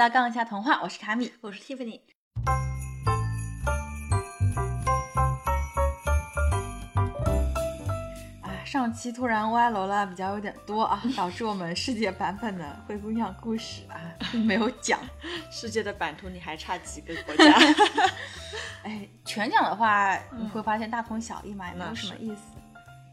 到《杠一下童话》，我是卡米，我是 Tiffany。啊，上期突然歪楼了，比较有点多啊，导致我们世界版本的灰姑娘故事啊，没有讲。世界的版图你还差几个国家？哎，全讲的话，你会发现大同小异嘛，也没有什么意思。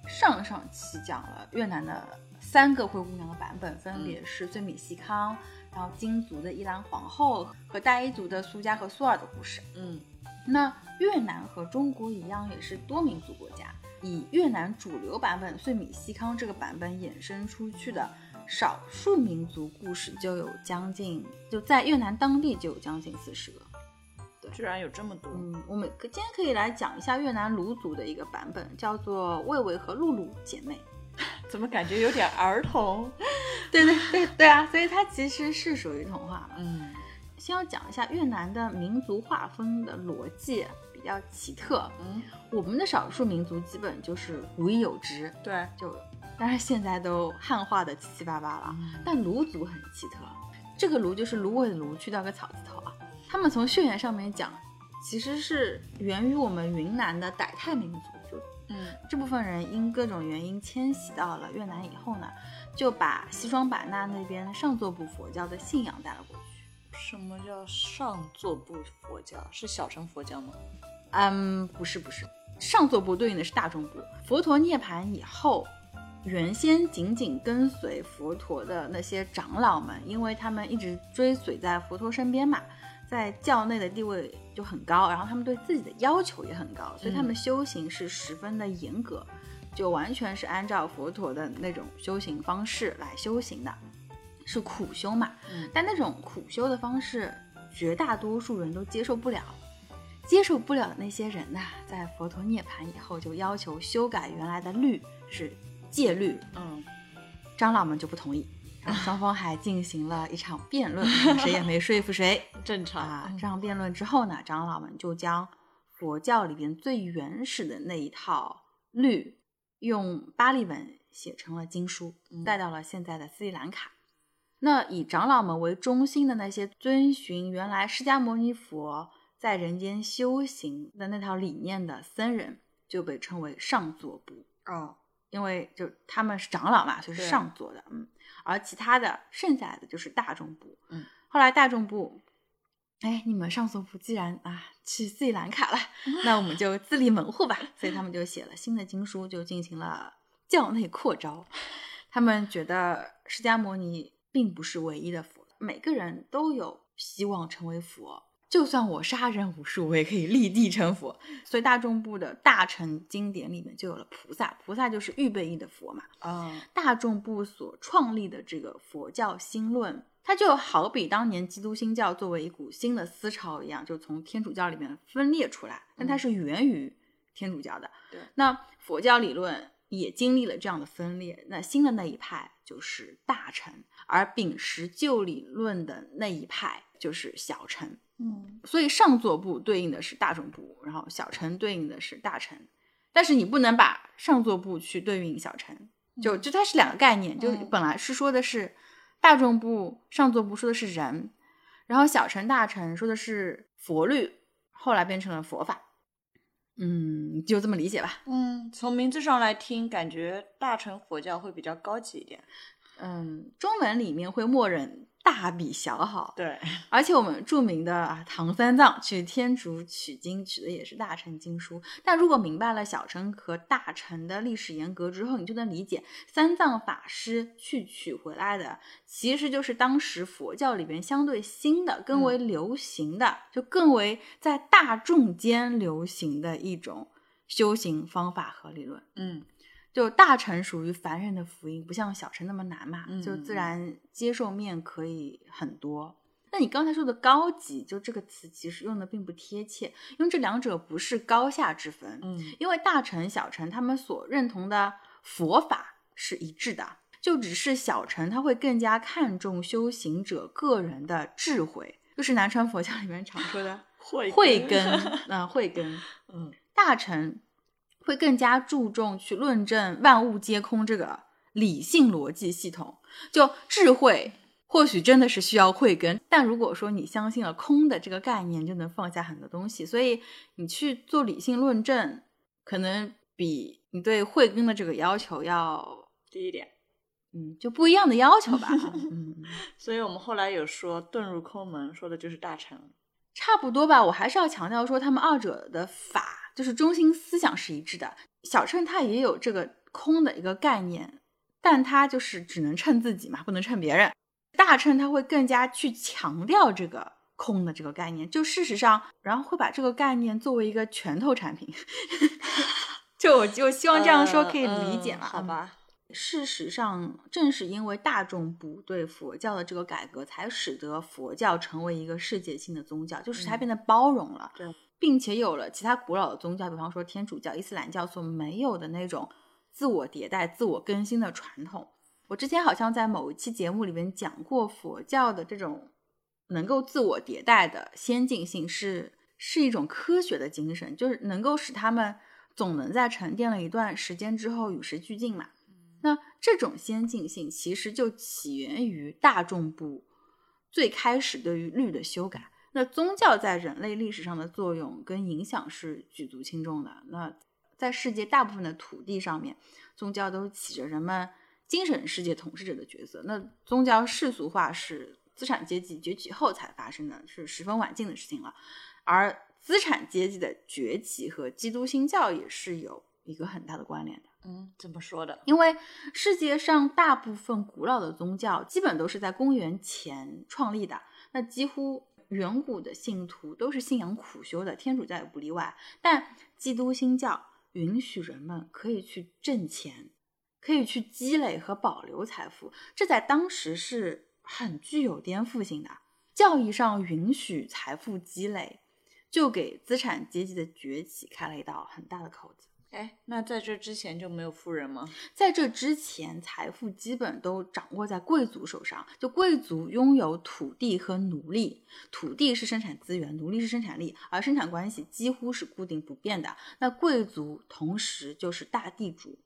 上上期讲了越南的三个灰姑娘的版本，分别是最米西康，然后金族的伊兰皇后和大伊族的苏嘉和苏尔的故事。嗯，那越南和中国一样，也是多民族国家。以越南主流版本最米西康这个版本衍生出去的少数民族故事，就有将近就在越南当地就有将近四十个。对居然有这么多！嗯，我们可今天可以来讲一下越南卢族的一个版本，叫做魏魏和露露姐妹。怎么感觉有点儿童？对对对对啊！所以它其实是属于童话。嗯，先要讲一下越南的民族划分的逻辑比较奇特。嗯，我们的少数民族基本就是无一有之。对，就当然现在都汉化的七七八八了。但卢族很奇特，这个卢就是芦苇的芦，去掉个草字头啊。他们从血缘上面讲，其实是源于我们云南的傣泰民族。就嗯，这部分人因各种原因迁徙到了越南以后呢，就把西双版纳那边上座部佛教的信仰带了过去。什么叫上座部佛教？是小乘佛教吗？嗯，不是不是，上座部对应的是大众部。佛陀涅槃以后，原先紧紧跟随佛陀的那些长老们，因为他们一直追随在佛陀身边嘛。在教内的地位就很高，然后他们对自己的要求也很高，所以他们修行是十分的严格，就完全是按照佛陀的那种修行方式来修行的，是苦修嘛。嗯，但那种苦修的方式，绝大多数人都接受不了。接受不了的那些人呐，在佛陀涅槃以后，就要求修改原来的律，是戒律。嗯，长老们就不同意。双方还进行了一场辩论，谁也没说服谁。正常啊。这场辩论之后呢，长老们就将佛教里边最原始的那一套律，用巴利文写成了经书，带到了现在的斯里兰卡。那以长老们为中心的那些遵循原来释迦牟尼佛在人间修行的那套理念的僧人，就被称为上座部。哦，因为就他们是长老嘛，所以是上座的。嗯。而其他的剩下来的就是大众部，嗯，后来大众部，哎，你们上座部既然啊去斯里兰卡了，那我们就自立门户吧，所以他们就写了新的经书，就进行了教内扩招。他们觉得释迦牟尼并不是唯一的佛，每个人都有希望成为佛。就算我杀人无数，我也可以立地成佛。所以大众部的大乘经典里面就有了菩萨，菩萨就是预备役的佛嘛。啊，大众部所创立的这个佛教新论，它就好比当年基督新教作为一股新的思潮一样，就从天主教里面分裂出来。但它是源于天主教的。对，那佛教理论也经历了这样的分裂。那新的那一派就是大乘，而秉持旧理论的那一派就是小乘。嗯，所以上座部对应的是大众部，然后小乘对应的是大乘，但是你不能把上座部去对应小乘，就就它是两个概念，就本来是说的是大众部，上座部说的是人，然后小乘大乘说的是佛律，后来变成了佛法，嗯，就这么理解吧。嗯，从名字上来听，感觉大乘佛教会比较高级一点。嗯，中文里面会默认。大比小好，对，而且我们著名的啊唐三藏去天竺取经，取的也是大乘经书。但如果明白了小乘和大乘的历史沿革之后，你就能理解三藏法师去取回来的，其实就是当时佛教里边相对新的、更为流行的，就更为在大众间流行的一种修行方法和理论。嗯。就大乘属于凡人的福音，不像小乘那么难嘛，嗯就自然接受面可以很多。那你刚才说的高级，就这个词其实用的并不贴切，因为这两者不是高下之分。嗯，因为大乘、小乘他们所认同的佛法是一致的，就只是小乘他会更加看重修行者个人的智慧，就是南传佛教里面常说的 慧慧根，嗯，慧根。嗯，大乘。会更加注重去论证万物皆空这个理性逻辑系统，就智慧或许真的是需要慧根，但如果说你相信了空的这个概念，就能放下很多东西。所以你去做理性论证，可能比你对慧根的这个要求要低一点。嗯，就不一样的要求吧。嗯，所以我们后来有说遁入空门，说的就是大乘，差不多吧。我还是要强调说，他们二者的法就是中心思想是一致的。小秤它也有这个空的一个概念，但它就是只能称自己嘛，不能称别人。大秤它会更加去强调这个空的这个概念，就事实上，然后会把这个概念作为一个拳头产品。就我就希望这样说可以理解嘛？好吧。事实上，正是因为大众不对佛教的这个改革，才使得佛教成为一个世界性的宗教，就是它变得包容了，对，并且有了其他古老的宗教，比方说天主教、伊斯兰教所没有的那种自我迭代、自我更新的传统。我之前好像在某一期节目里面讲过，佛教的这种能够自我迭代的先进性是是一种科学的精神，就是能够使他们总能在沉淀了一段时间之后与时俱进嘛。那这种先进性其实就起源于大众部最开始对于律的修改。那宗教在人类历史上的作用跟影响是举足轻重的。那在世界大部分的土地上面，宗教都起着人们。精神世界统治者的角色，那宗教世俗化是资产阶级崛起后才发生的，是十分晚近的事情了。而资产阶级的崛起和基督新教也是有一个很大的关联的。嗯，怎么说的？因为世界上大部分古老的宗教基本都是在公元前创立的，那几乎远古的信徒都是信仰苦修的，天主教也不例外。但基督新教允许人们可以去挣钱。可以去积累和保留财富，这在当时是很具有颠覆性的。教义上允许财富积累，就给资产阶级的崛起开了一道很大的口子。哎，那在这之前就没有富人吗？在这之前，财富基本都掌握在贵族手上，就贵族拥有土地和奴隶，土地是生产资源，奴隶是生产力，而生产关系几乎是固定不变的。那贵族同时就是大地主。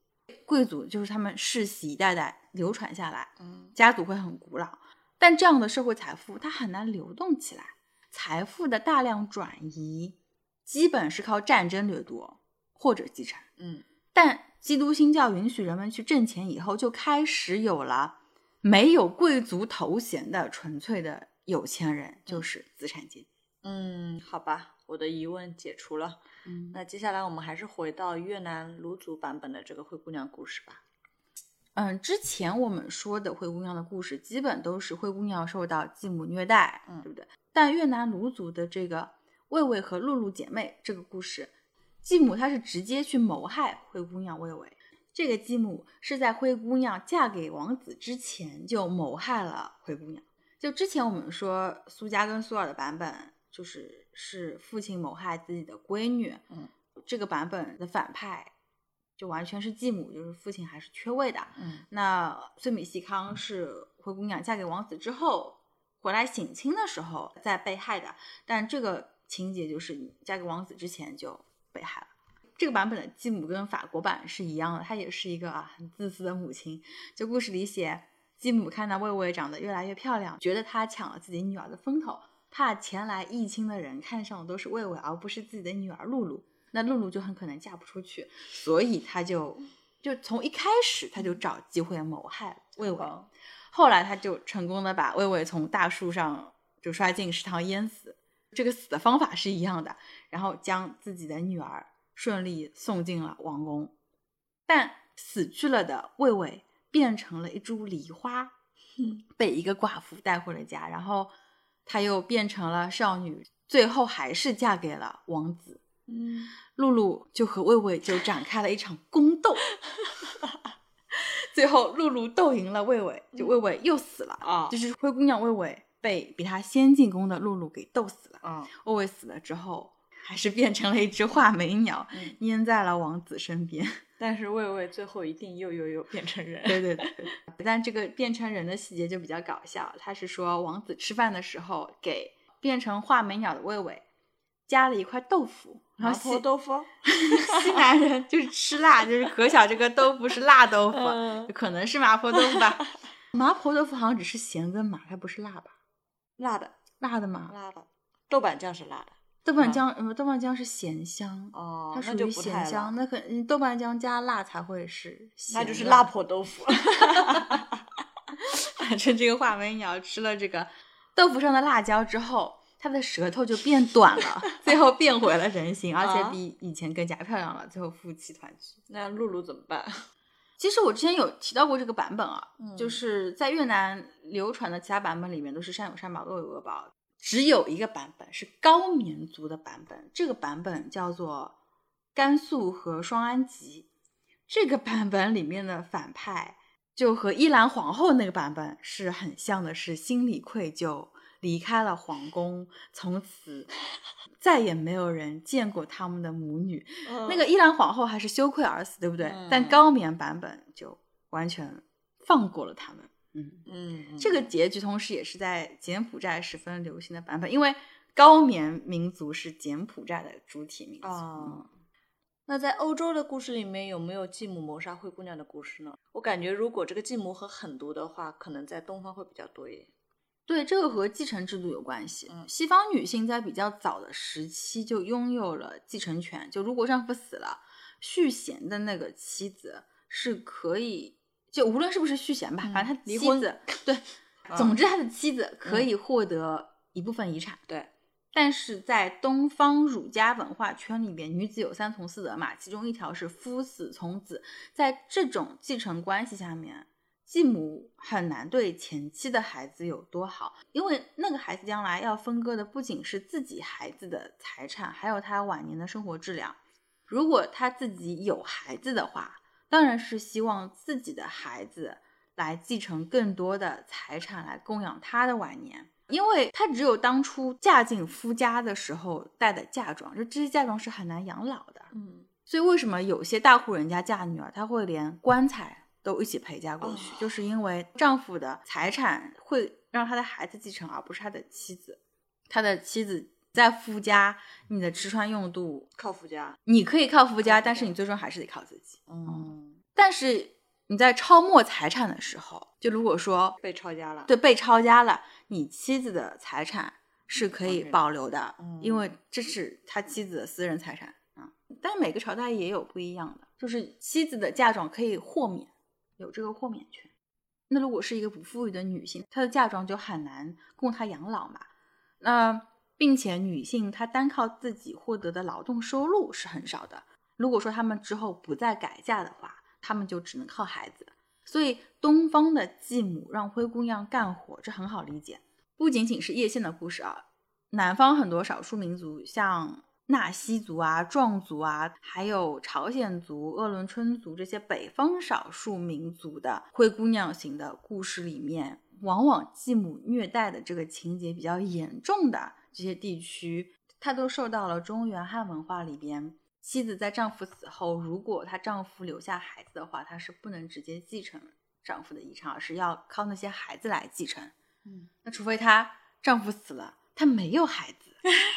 贵族就是他们世袭一代代流传下来，嗯，家族会很古老，但这样的社会财富它很难流动起来，财富的大量转移基本是靠战争掠夺或者继承，嗯，但基督新教允许人们去挣钱以后，就开始有了没有贵族头衔的纯粹的有钱人，就是资产阶级。嗯，好吧，我的疑问解除了。嗯，那接下来我们还是回到越南卢族版本的这个灰姑娘故事吧。嗯，之前我们说的灰姑娘的故事，基本都是灰姑娘受到继母虐待，嗯，对不对？但越南卢族的这个魏魏和露露姐妹这个故事，继母她是直接去谋害灰姑娘魏巍。这个继母是在灰姑娘嫁给王子之前就谋害了灰姑娘。就之前我们说苏家跟苏尔的版本。就是是父亲谋害自己的闺女，嗯，这个版本的反派就完全是继母，就是父亲还是缺位的，嗯。那孙米细康是灰姑娘嫁给王子之后回来省亲的时候再被害的，但这个情节就是嫁给王子之前就被害了。这个版本的继母跟法国版是一样的，她也是一个啊很自私的母亲。就故事里写，继母看到魏魏长得越来越漂亮，觉得她抢了自己女儿的风头。怕前来议亲的人看上的都是魏魏，而不是自己的女儿露露，那露露就很可能嫁不出去，所以她就就从一开始她就找机会谋害魏魏，后来她就成功的把魏魏从大树上就摔进食堂淹死，这个死的方法是一样的，然后将自己的女儿顺利送进了王宫，但死去了的魏魏变成了一株梨花，被一个寡妇带回了家，然后。她又变成了少女，最后还是嫁给了王子。嗯，露露就和魏魏就展开了一场宫斗，最后露露斗赢了魏魏，就魏魏又死了啊！就是灰姑娘魏魏被比他先进宫的露露给逗死了嗯！魏魏死了之后，还是变成了一只画眉鸟，粘在了王子身边。但是魏魏最后一定又又又变成人，对对对。但这个变成人的细节就比较搞笑，他是说王子吃饭的时候给变成画眉鸟的魏魏加了一块豆腐，麻婆豆腐。西南人就是吃辣，就是可小这个豆腐是辣豆腐，可能是麻婆豆腐吧。麻婆豆腐好像只是咸跟麻，它不是辣吧？辣的，辣的吗？辣的。豆瓣酱是辣的。豆瓣酱，嗯，豆瓣酱是咸香，哦，它属于咸香，那可嗯豆瓣酱加辣才会是咸，那就是辣婆豆腐。反正这个画眉鸟吃了这个豆腐上的辣椒之后，它的舌头就变短了，最后变回了人形，而且啊比以前更加漂亮了，最后夫妻团聚。那露露怎么办？其实我之前有提到过这个版本啊，嗯就是在越南流传的其他版本里面都是善有善报，恶有恶报，只有一个版本是高棉族的版本，这个版本叫做甘肃和双安吉。这个版本里面的反派就和伊兰皇后那个版本是很像的，是心理愧疚，离开了皇宫，从此再也没有人见过他们的母女。那那个伊兰皇后还是羞愧而死，对不对？嗯但高棉版本就完全放过了他们。嗯，嗯，这个结局同时也是在柬埔寨十分流行的版本，因为高棉民族是柬埔寨的主体民族。哦嗯那在欧洲的故事里面有没有继母谋杀灰姑娘的故事呢？我感觉如果这个继母和狠毒的话，可能在东方会比较多一点。对，这个和继承制度有关系。嗯西方女性在比较早的时期就拥有了继承权，就如果丈夫死了，续弦的那个妻子是可以，就无论是不是续弦吧，嗯反正他离婚妻子对，嗯总之他的妻子可以获得一部分遗产。对，但是在东方儒家文化圈里边，女子有三从四德嘛，其中一条是夫死从子。在这种继承关系下面，继母很难对前妻的孩子有多好，因为那个孩子将来要分割的不仅是自己孩子的财产，还有他晚年的生活质量。如果他自己有孩子的话，当然是希望自己的孩子来继承更多的财产，来供养他的晚年。因为他只有当初嫁进夫家的时候带的嫁妆，就这些嫁妆是很难养老的。嗯，所以为什么有些大户人家嫁女儿，她会连棺材都一起陪嫁过去，哦就是因为丈夫的财产会让他的孩子继承，而不是他的妻子。他的妻子在夫家，你的吃穿用度靠夫家。你可以靠夫家，但是你最终还是得靠自己。嗯，但是你在抄没财产的时候，就如果说被抄家了。对被抄家了，你妻子的财产是可以保留的因为这是他妻子的私人财产啊。但是每个朝代也有不一样的，就是妻子的嫁妆可以豁免，有这个豁免权。那如果是一个不富裕的女性，她的嫁妆就很难供她养老嘛。那并且女性她单靠自己获得的劳动收入是很少的。如果说她们之后不再改嫁的话，她们就只能靠孩子。所以东方的继母让灰姑娘干活，这很好理解。不仅仅是叶县的故事啊，南方很多少数民族，像纳西族啊、壮族啊，还有朝鲜族、鄂伦春族这些北方少数民族的灰姑娘型的故事里面，往往继母虐待的这个情节比较严重的这些地区，它都受到了中原汉文化里边。妻子在丈夫死后，如果她丈夫留下孩子的话，她是不能直接继承丈夫的遗产，而是要靠那些孩子来继承。嗯那除非她丈夫死了，她没有孩子，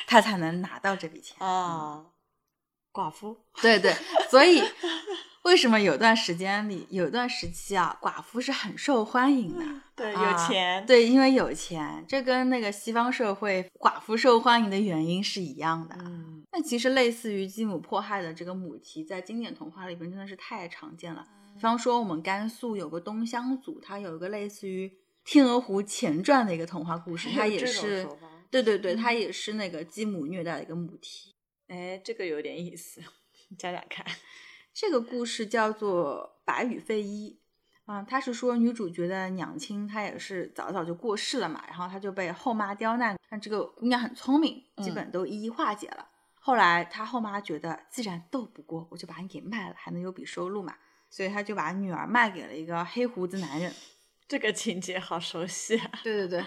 她才能拿到这笔钱。啊，寡妇。对对，所以为什么有段时间里，有段时期啊，寡妇是很受欢迎的？对，有啊钱。对，因为有钱，这跟那个西方社会寡妇受欢迎的原因是一样的。嗯，那其实类似于继母迫害的这个母题，在经典童话里边真的是太常见了。比方说，我们甘肃有个东乡组，它有一个类似于《天鹅湖前传》的一个童话故事，它也是对对对，它嗯也是那个继母虐待的一个母题。哎，这个有点意思，你讲讲看。这个故事叫做《白羽飞一》啊，他是说女主角的娘亲她也是早早就过世了嘛，然后她就被后妈刁难，但这个姑娘很聪明，基嗯本都一一化解了。后来她后妈觉得既然斗不过，我就把你给卖了，还能有笔收入嘛，所以她就把女儿卖给了一个黑胡子男人。这个情节好熟悉啊。对对对，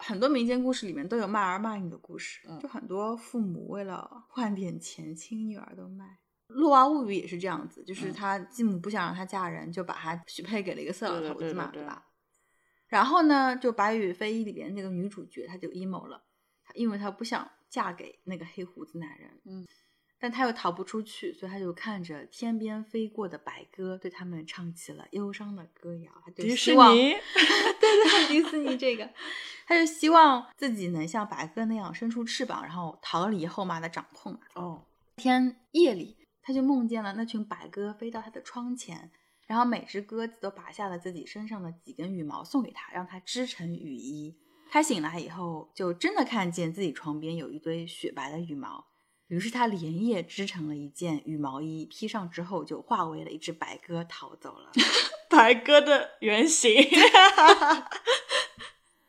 很多民间故事里面都有卖儿卖女的故事，嗯就很多父母为了换点钱，亲女儿都卖。《洛娃物语》也是这样子，就是嗯她继母不想让她嫁人，就把她许配给了一个色老头子嘛，对吧？然后呢，就《白羽非议》里边那个女主角，她就阴谋了，她因为她不想嫁给那个黑胡子男人，嗯，但他又逃不出去，所以他就看着天边飞过的白鸽，对他们唱起了忧伤的歌谣。他就迪士尼，对对，迪士尼这个，他就希望自己能像白鸽那样伸出翅膀，然后逃离后妈的掌控嘛。哦，天夜里，他就梦见了那群白鸽飞到他的窗前，然后每只鸽子都拔下了自己身上的几根羽毛送给他，让他织成雨衣。他醒来以后，就真的看见自己床边有一堆雪白的羽毛，于是他连夜织成了一件羽毛衣，披上之后就化为了一只白鸽逃走了。白鸽的原型。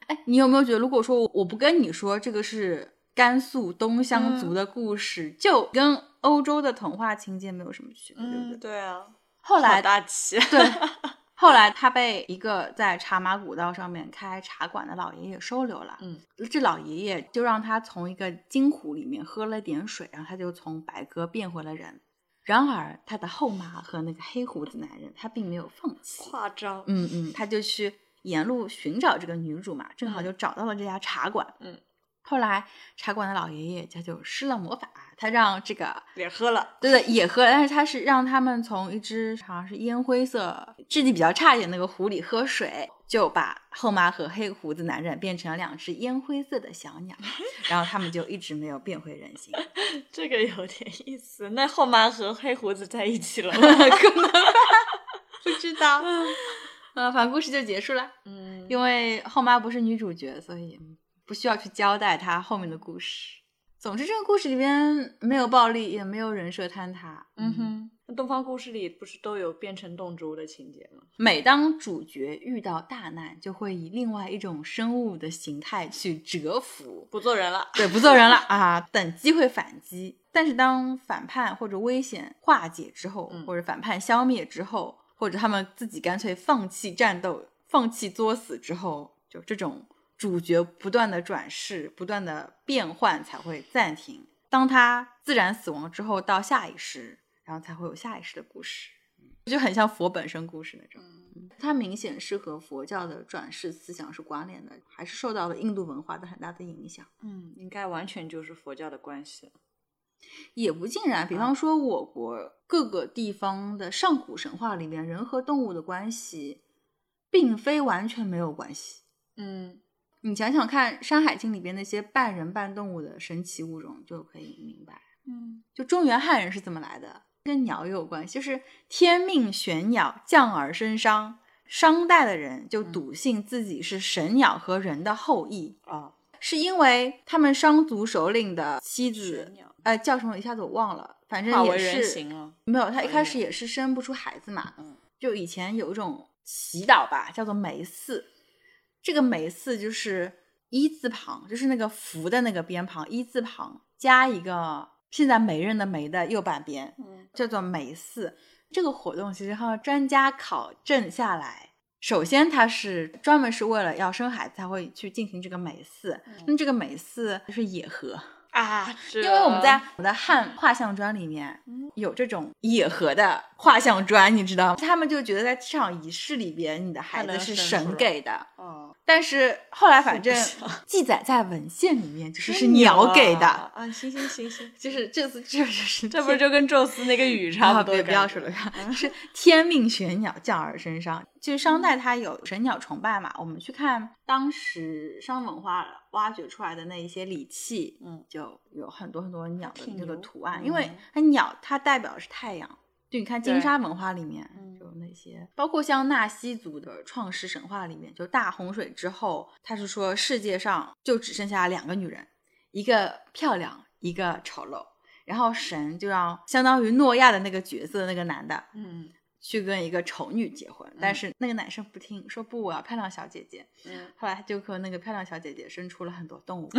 哎，你有没有觉得，如果说我不跟你说这个是甘肃东乡族嗯的故事，就跟欧洲的童话情节没有什么区别，对不对？嗯，对啊，后来好大气。对，后来他被一个在茶马古道上面开茶馆的老爷爷收留了。嗯，这老爷爷就让他从一个金壶里面喝了点水，然后他就从白鸽变回了人。然而，他的后妈和那个黑胡子男人，他并没有放弃。夸张。嗯嗯，他就去沿路寻找这个女主嘛，正好嗯就找到了这家茶馆。嗯，后来茶馆的老爷爷他就施了魔法，他让这个也喝了。对对，也喝了，但是他是让他们从一只好像是烟灰色、质地比较差一点那个壶里喝水，就把后妈和黑胡子男人变成了两只烟灰色的小鸟，然后他们就一直没有变回人形。这个有点意思。那后妈和黑胡子在一起了吗？可能吧，不知道。呃，反正故事就结束了，嗯，因为后妈不是女主角，所以不需要去交代他后面的故事。总之，这个故事里边没有暴力，也没有人设坍塌。嗯哼，那东方故事里不是都有变成动植物的情节吗？每当主角遇到大难，就会以另外一种生物的形态去蛰伏，不做人了。对，不做人了啊，等机会反击。但是当反叛或者危险化解之后，嗯或者反叛消灭之后，或者他们自己干脆放弃战斗、放弃作死之后，就这种主角不断的转世、不断的变换才会暂停。当他自然死亡之后，到下一世，然后才会有下一世的故事。就很像佛本身故事那种。嗯它明显是和佛教的转世思想是关联的，还是受到了印度文化的很大的影响。嗯，应该完全就是佛教的关系了。也不尽然，比方说我国各个地方的上古神话里面，人和动物的关系，并非完全没有关系。嗯你想想看，《山海经》里边那些半人半动物的神奇物种，就可以明白。嗯就中原汉人是怎么来的，跟鸟也有关系，就是天命玄鸟，降而生商。商代的人就笃信自己是神鸟和人的后裔，啊，是因为他们商族首领的妻子玄，鸟呃，叫什么一下子我忘了，反正也是。没有，他一开始也是生不出孩子嘛。嗯就以前有一种祈祷吧，叫做梅寺。这个梅寺就是一字旁，就是那个福的那个边旁，一字旁加一个现在媒人的媒的右半边，嗯叫做梅寺。这个活动其实哈，专家考证下来，首先它是专门是为了要生孩子才会去进行这个梅寺。那这个梅寺就是野河，啊，因为我们在我们的汉画像砖里面嗯有这种野河的画像砖，你知道吗？他们就觉得在这场仪式里边，你的孩子是神给的。哦，但是后来反正记载在文献里面，就是是是鸟给的，啊！啊行行行行，就是这次这就是 这不是就跟宙斯那个雨差不多？不要说了，是天命玄鸟降而生上。就是商代它有神鸟崇拜嘛，我们去看当时商文化挖掘出来的那一些礼器，嗯，就有很多很多鸟的挺这个图案，嗯因为它鸟它代表的是太阳。就你看金沙文化里面，嗯就那些，包括像纳西族的创世神话里面，就大洪水之后，他是说世界上就只剩下两个女人，一个漂亮，一个丑陋。然后神就让相当于诺亚的那个角色的那个男的嗯去跟一个丑女结婚，但嗯是那个男生不听，说不，我要漂亮小姐姐。嗯，后来他就和那个漂亮小姐姐生出了很多动物，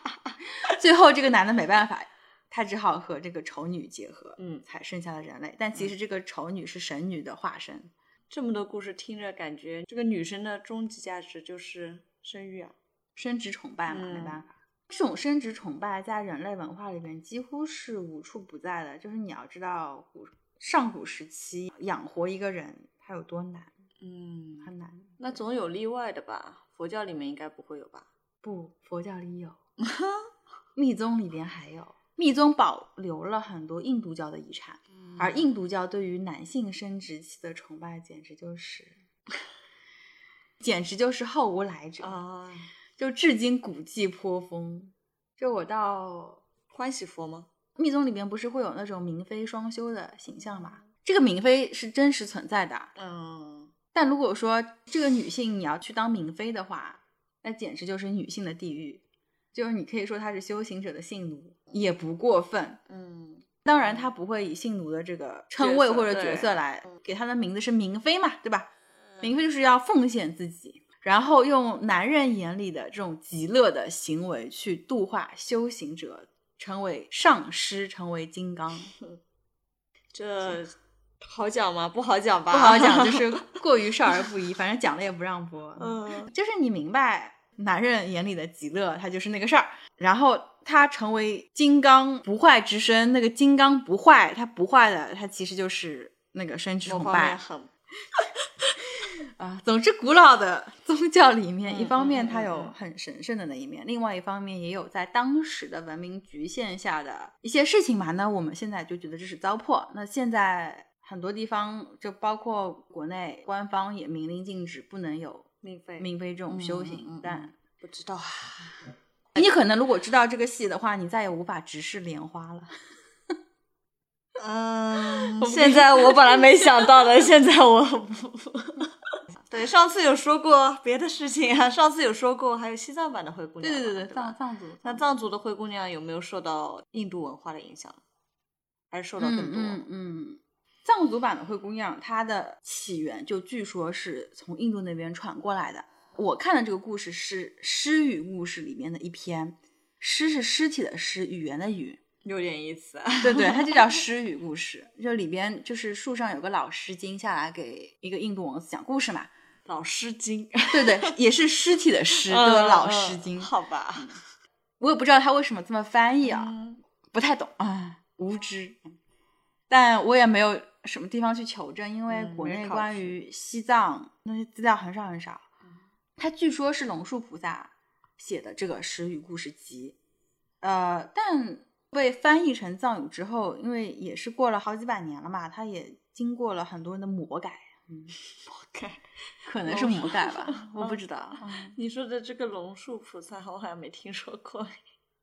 最后这个男的没办法，他只好和这个丑女结合，嗯才生下了人类。但其实这个丑女是神女的化身，这么多故事听着，感觉这个女生的终极价值就是生育啊。生殖崇拜嘛，嗯没办法。这种生殖崇拜在人类文化里面几乎是无处不在的。就是你要知道古上古时期养活一个人，他有多难，嗯，很难。那总有例外的吧？佛教里面应该不会有吧？不，佛教里有，密宗里边还有。密宗保留了很多印度教的遗产，嗯而印度教对于男性生殖器的崇拜简直就是，简直就是后无来者，啊，就至今古迹颇丰。就我到欢喜佛吗？密宗里面不是会有那种明妃双修的形象吗？这个明妃是真实存在的，嗯，但如果说这个女性你要去当明妃的话，那简直就是女性的地狱。就是你可以说他是修行者的性奴，也不过分。嗯，当然，他不会以性奴的这个称谓或者角色来给他的名字是明妃嘛，对吧？明妃就是要奉献自己，然后用男人眼里的这种极乐的行为去度化修行者，成为上师，成为金刚。这好讲吗？不好讲吧？不好讲，就 是过于少儿不宜，反正讲了也不让播。嗯就是你明白男人眼里的极乐，他就是那个事儿。然后他成为金刚不坏之身，那个金刚不坏，他不坏的，他其实就是那个生殖崇拜啊。总之，古老的宗教里面，嗯一方面它有很神圣的那一面，另外一方面也有在当时的文明局限下的一些事情嘛。那我们现在就觉得这是糟粕。那现在很多地方，就包括国内官方也明令禁止，不能有命费明妃这种修行。但不知道啊。你可能如果知道这个戏的话，你再也无法直视莲花了。嗯，现在我本来没想到的，现在我不对上次有说过别的事情啊，上次有说过还有西藏版的灰姑娘，对对对对，藏藏族，那藏族的灰姑娘有没有受到印度文化的影响？还是受到更多？嗯嗯嗯，藏族版的灰姑娘，它的起源就据说是从印度那边传过来的。我看的这个故事是诗语故事里面的一篇，诗是尸体的尸，语言的语，有点意思。对对，它就叫诗语故事。就里边就是树上有个老诗经下来给一个印度王子讲故事嘛，老诗经，对对，也是尸体的尸，叫做老诗经。嗯好吧？我也不知道他为什么这么翻译啊，嗯不太懂啊，无知。嗯但我也没有什么地方去求证，因为嗯国内关于西藏那些资料很少很少。他据说是龙树菩萨写的这个诗语故事集，呃，但被翻译成藏语之后，因为也是过了好几百年了嘛，它也经过了很多人的魔改，嗯，改可能是魔改吧，我不知道。嗯你说的这个龙树菩萨，我好像没听说过。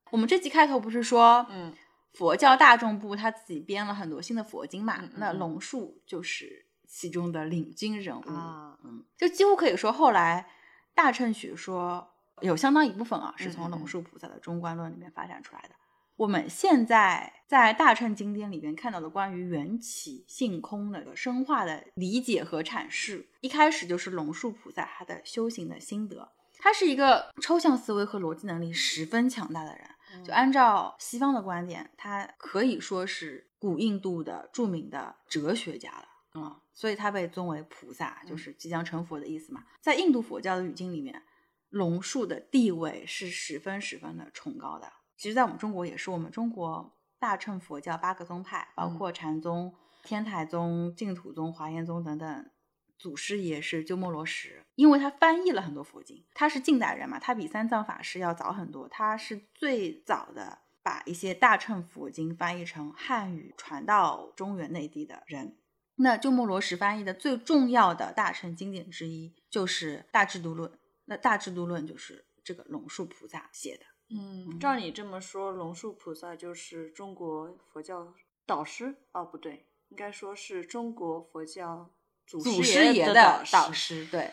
我们这集开头不是说，嗯，佛教大众部他自己编了很多新的佛经嘛，那嗯龙树就是其中的领军人物，啊嗯，就几乎可以说后来大乘学说有相当一部分啊是从龙树菩萨的中观论里面发展出来的。我们现在在大乘经典里边看到的关于缘起性空的深化的理解和阐释，一开始就是龙树菩萨他的修行的心得。他是一个抽象思维和逻辑能力十分强大的人，嗯就按照西方的观点，他可以说是古印度的著名的哲学家了。嗯，所以他被尊为菩萨，就是即将成佛的意思嘛。在印度佛教的语境里面，龙树的地位是十分十分的崇高的。其实，在我们中国也是，我们中国大乘佛教八个宗派，包括禅宗、天台宗、净土宗、华严宗等等，祖师爷是鸠摩罗什，因为他翻译了很多佛经，他是近代人嘛，他比三藏法师要早很多，他是最早的把一些大乘佛经翻译成汉语传到中原内地的人。那鸠摩罗什翻译的最重要的大乘经典之一就是《大智度论》，那《大智度论》就是这个龙树菩萨写的。嗯，照你这么说，龙树菩萨就是中国佛教导师？哦，不对，应该说是中国佛教祖祖师爷的导导师，对，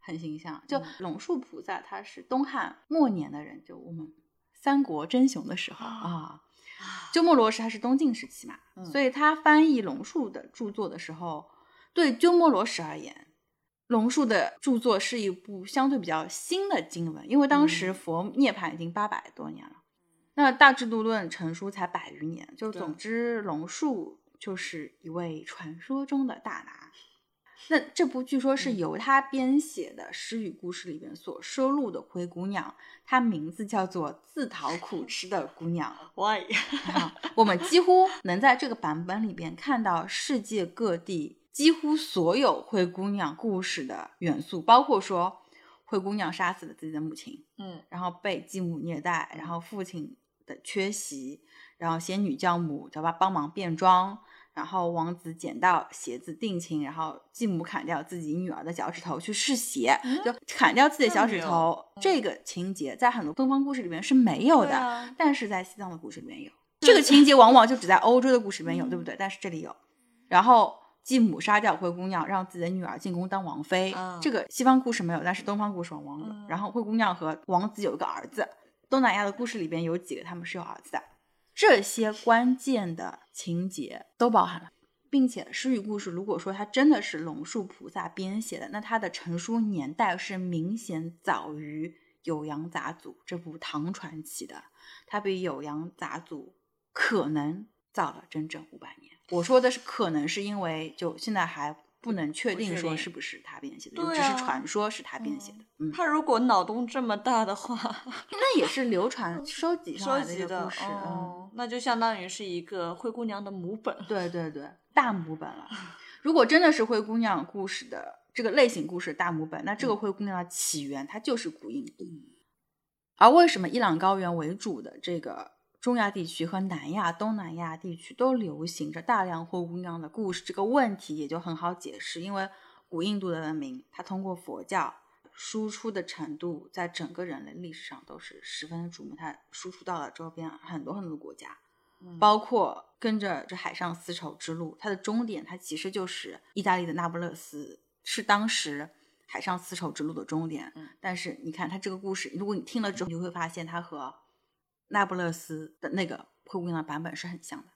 很形象。就嗯龙树菩萨，他是东汉末年的人，就我们三国争雄的时候啊啊。鸠摩罗什他是东晋时期嘛，嗯所以他翻译龙树的著作的时候，对鸠摩罗什而言，龙树的著作是一部相对比较新的经文，因为当时嗯佛涅槃已经八百多年了，那《大智度论》成书才百余年，就总之龙树就是一位传说中的大拿。那这部据说是嗯由他编写的诗语故事里边所收录的灰姑娘，她名字叫做自讨苦吃的姑娘。Why？啊，我们几乎能在这个版本里边看到世界各地几乎所有灰姑娘故事的元素，包括说灰姑娘杀死了自己的母亲，嗯然后被继母虐待，然后父亲的缺席，然后仙女教母叫她帮忙变装，然后王子捡到鞋子定情，然后继母砍掉自己女儿的脚趾头去试鞋，就砍掉自己的脚趾头。这个情节在很多东方故事里面是没有的，啊但是在西藏的故事里面有。这个情节往往就只在欧洲的故事里面有，对不对？但是这里有。然后继母杀掉灰姑娘，让自己的女儿进宫当王妃。嗯这个西方故事没有，但是东方故事往往有。嗯然后灰姑娘和王子有一个儿子。东南亚的故事里边有几个他们是有儿子的，这些关键的情节都包含了。并且诗语故事，如果说它真的是龙树菩萨编写的，那它的成书年代是明显早于《酉阳杂俎》这部唐传奇的，它比《酉阳杂俎》可能早了整整五百年。我说的是可能，是因为就现在还不能确定说是不是他编写的，对只是啊传说是他编写的。嗯，他如果脑洞这么大的话，那也是流传 收集上收来的故事。嗯，哦，那就相当于是一个灰姑娘的母本。对 对对，大母本了。如果真的是灰姑娘故事的这个类型故事大母本，那这个灰姑娘的起源它就是古印度。而为什么伊朗高原为主的这个中亚地区和南亚、东南亚地区都流行着大量灰姑娘的故事？这个问题也就很好解释，因为古印度的文明，它通过佛教输出的程度，在整个人类历史上都是十分的瞩目，它输出到了周边很多很多的国家。包括跟着这海上丝绸之路，它的终点它其实就是意大利的那不勒斯，是当时海上丝绸之路的终点。嗯但是你看它这个故事，如果你听了之后，你就会发现它和那不勒斯的那个灰姑娘的版本是很像的。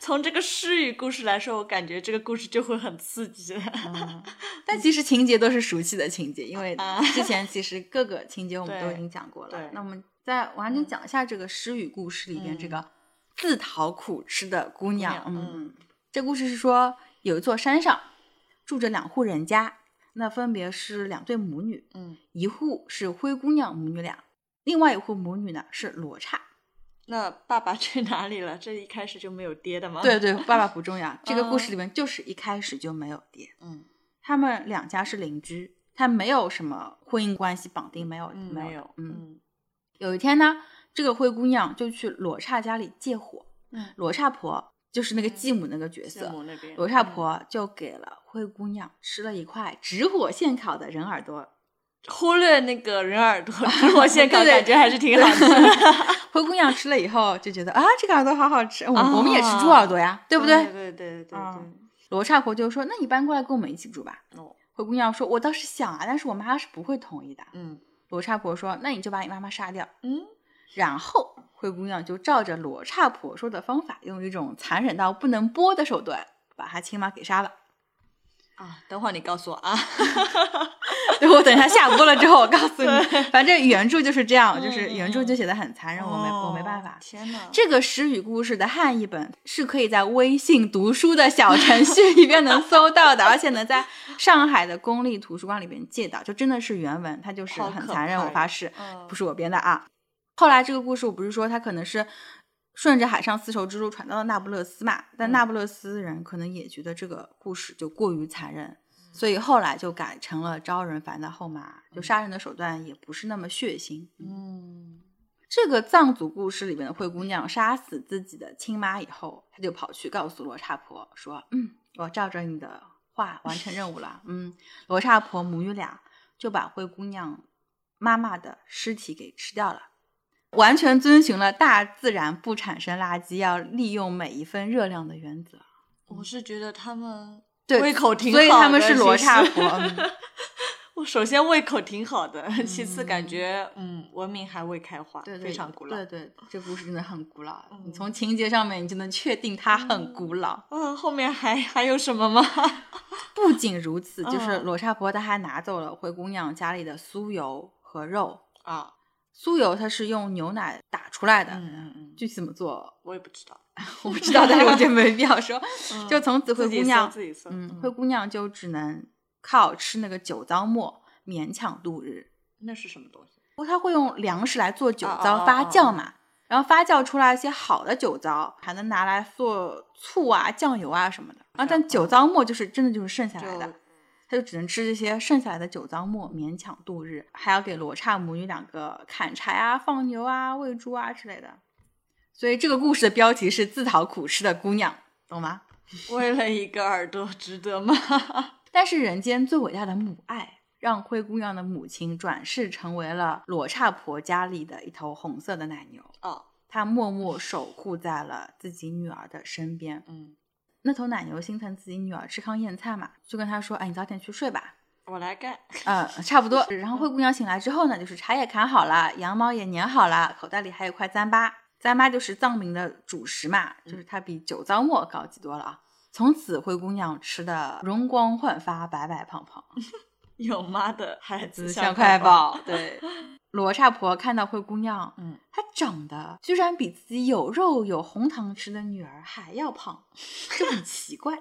从这个诗语故事来说，我感觉这个故事就会很刺激。嗯，但其实情节都是熟悉的情节，因为啊之前其实各个情节我们都已经讲过了对。那我们再完整讲一下这个诗语故事里边这个自讨苦吃的姑娘。娘嗯嗯，这故事是说有一座山上住着两户人家，那分别是两对母女，嗯，一户是灰姑娘母女俩，另外一户母女呢是罗刹。那爸爸去哪里了？这一开始就没有爹的吗？对，对，爸爸不重要，这个故事哦里面就是一开始就没有爹。嗯他们两家是邻居，他没有什么婚姻关系绑定，没有，嗯，没没有，嗯。嗯有一天呢，这个灰姑娘就去罗刹家里借火，嗯，罗刹婆就是那个继母那个角继色，母那边，罗刹嗯婆就给了灰姑娘吃了一块直火现烤的人耳朵。忽略那个人耳朵，直火现烤，对对感觉还是挺好吃的，灰姑娘吃了以后就觉得啊，这个耳朵好好吃，我我们也吃猪耳朵呀，对不对？对对对对啊对。罗刹婆就说：“那你搬过来跟我们一起住吧。哦，”灰姑娘说：“我倒是想啊，但是我妈是不会同意的。嗯”罗刹婆说：“那你就把你妈妈杀掉。”嗯，然后灰姑娘就照着罗刹婆说的方法，用一种残忍到不能播的手段，把她亲妈给杀了。啊，等会儿你告诉我啊。对，我等一下下播了之后，我告诉你，反正原著就是这样，就是嗯原著就写的很残忍，我没我没办哦法。天哪，这个时语故事的汉译本是可以在微信读书的小程序里边能搜到的，而且能在上海的公立图书馆里边借到，就真的是原文，它就是很残忍，我发誓，嗯不是我编的啊。后来这个故事，我不是说它可能是顺着海上丝绸之路传到了那不勒斯嘛，但嗯那不勒斯人可能也觉得这个故事就过于残忍，所以后来就改成了招人烦的后妈，就杀人的手段也不是那么血腥。嗯这个藏族故事里面的灰姑娘杀死自己的亲妈以后，她就跑去告诉罗刹婆说：“嗯，我照着你的话完成任务了。”嗯，罗刹婆母女俩就把灰姑娘妈妈的尸体给吃掉了，完全遵循了大自然不产生垃圾，要利用每一分热量的原则。我是觉得他们对胃口挺好所以他们的是罗刹 婆。嗯 我首先胃口挺好的，其次感觉嗯文明还未开化，对对非常古老。对对，这故事真的很古老。你嗯从情节上面，你就能确定它很古老。嗯，后面还还有什么吗？不仅如此，就是嗯罗刹婆他还拿走了灰姑娘家里的酥油和肉。啊，酥油它是用牛奶打出来的，嗯嗯嗯，具体怎么做我也不知道。我不知道，但是我觉得没必要说。就从此灰姑娘，自己搜，嗯，灰姑娘就只能靠吃那个酒糟末勉强度日。那是什么东西？不它会用粮食来做酒糟发酵嘛，然后发酵出来一些好的酒糟，还能拿来做醋啊、酱油啊什么的。啊，但酒糟末就是真的就是剩下来的就，他就只能吃这些剩下来的酒糟末勉强度日，还要给罗刹母女两个砍柴啊、放牛啊、喂猪啊之类的。所以这个故事的标题是自讨苦吃的姑娘，懂吗？为了一个耳朵，值得吗？但是人间最伟大的母爱，让灰姑娘的母亲转世成为了罗刹婆家里的一头红色的奶牛。哦，她默默守护在了自己女儿的身边。嗯，那头奶牛心疼自己女儿吃糠咽菜嘛，就跟她说：“哎，你早点去睡吧。我来干。”嗯，差不多。然后灰姑娘醒来之后呢，就是茶也砍好了，羊毛也粘好了，口袋里还有块糌粑。糌粑就是藏民的主食嘛，就是它比酒糟末高级多了啊。从此，灰姑娘吃的容光焕发，白白胖胖，有妈的孩子像块宝。对，罗刹婆看到灰姑娘，嗯，她长得居然比自己有肉有红糖吃的女儿还要胖，这很奇怪。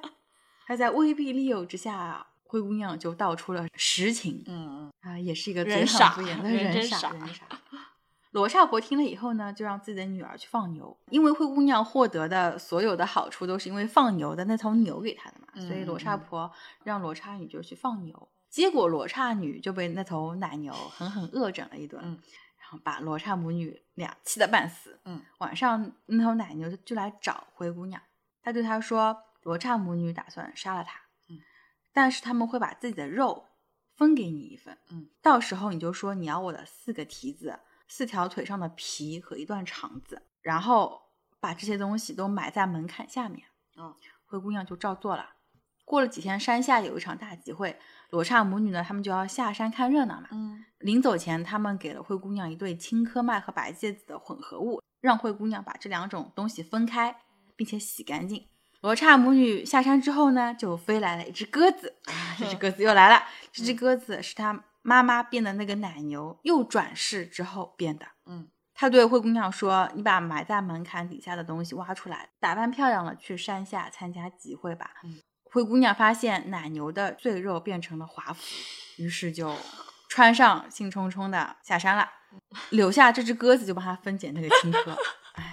她在威逼利诱之下，灰姑娘就道出了实情。嗯啊，也是一个人傻不言的人傻人傻。罗刹婆听了以后呢，就让自己的女儿去放牛，因为灰姑娘获得的所有的好处都是因为放牛的那头牛给她的嘛，所以罗刹婆让罗刹女就去放牛，结果罗刹女就被那头奶牛狠狠恶整了一顿，嗯然后把罗刹母女俩气得半死。嗯，晚上那头奶牛就就来找灰姑娘，她对她说，罗刹母女打算杀了她，嗯，但是他们会把自己的肉分给你一份，嗯，到时候你就说你要我的四个蹄子。四条腿上的皮和一段肠子，然后把这些东西都埋在门槛下面。嗯，灰姑娘就照做了。过了几天，山下有一场大集会，罗刹母女呢，他们就要下山看热闹嘛。嗯，临走前，他们给了灰姑娘一对青稞麦和白芥子的混合物，让灰姑娘把这两种东西分开，并且洗干净。罗刹母女下山之后呢，就飞来了一只鸽子。啊，这只鸽子又来了。这只鸽子是他。妈妈变的那个奶牛又转世之后变的，嗯，他对灰姑娘说：“你把埋在门槛底下的东西挖出来，打扮漂亮了去山下参加集会吧。”嗯，灰姑娘发现奶牛的赘肉变成了华服，于是就穿上，兴冲冲的下山了，留下这只鸽子就帮他分拣那个青稞。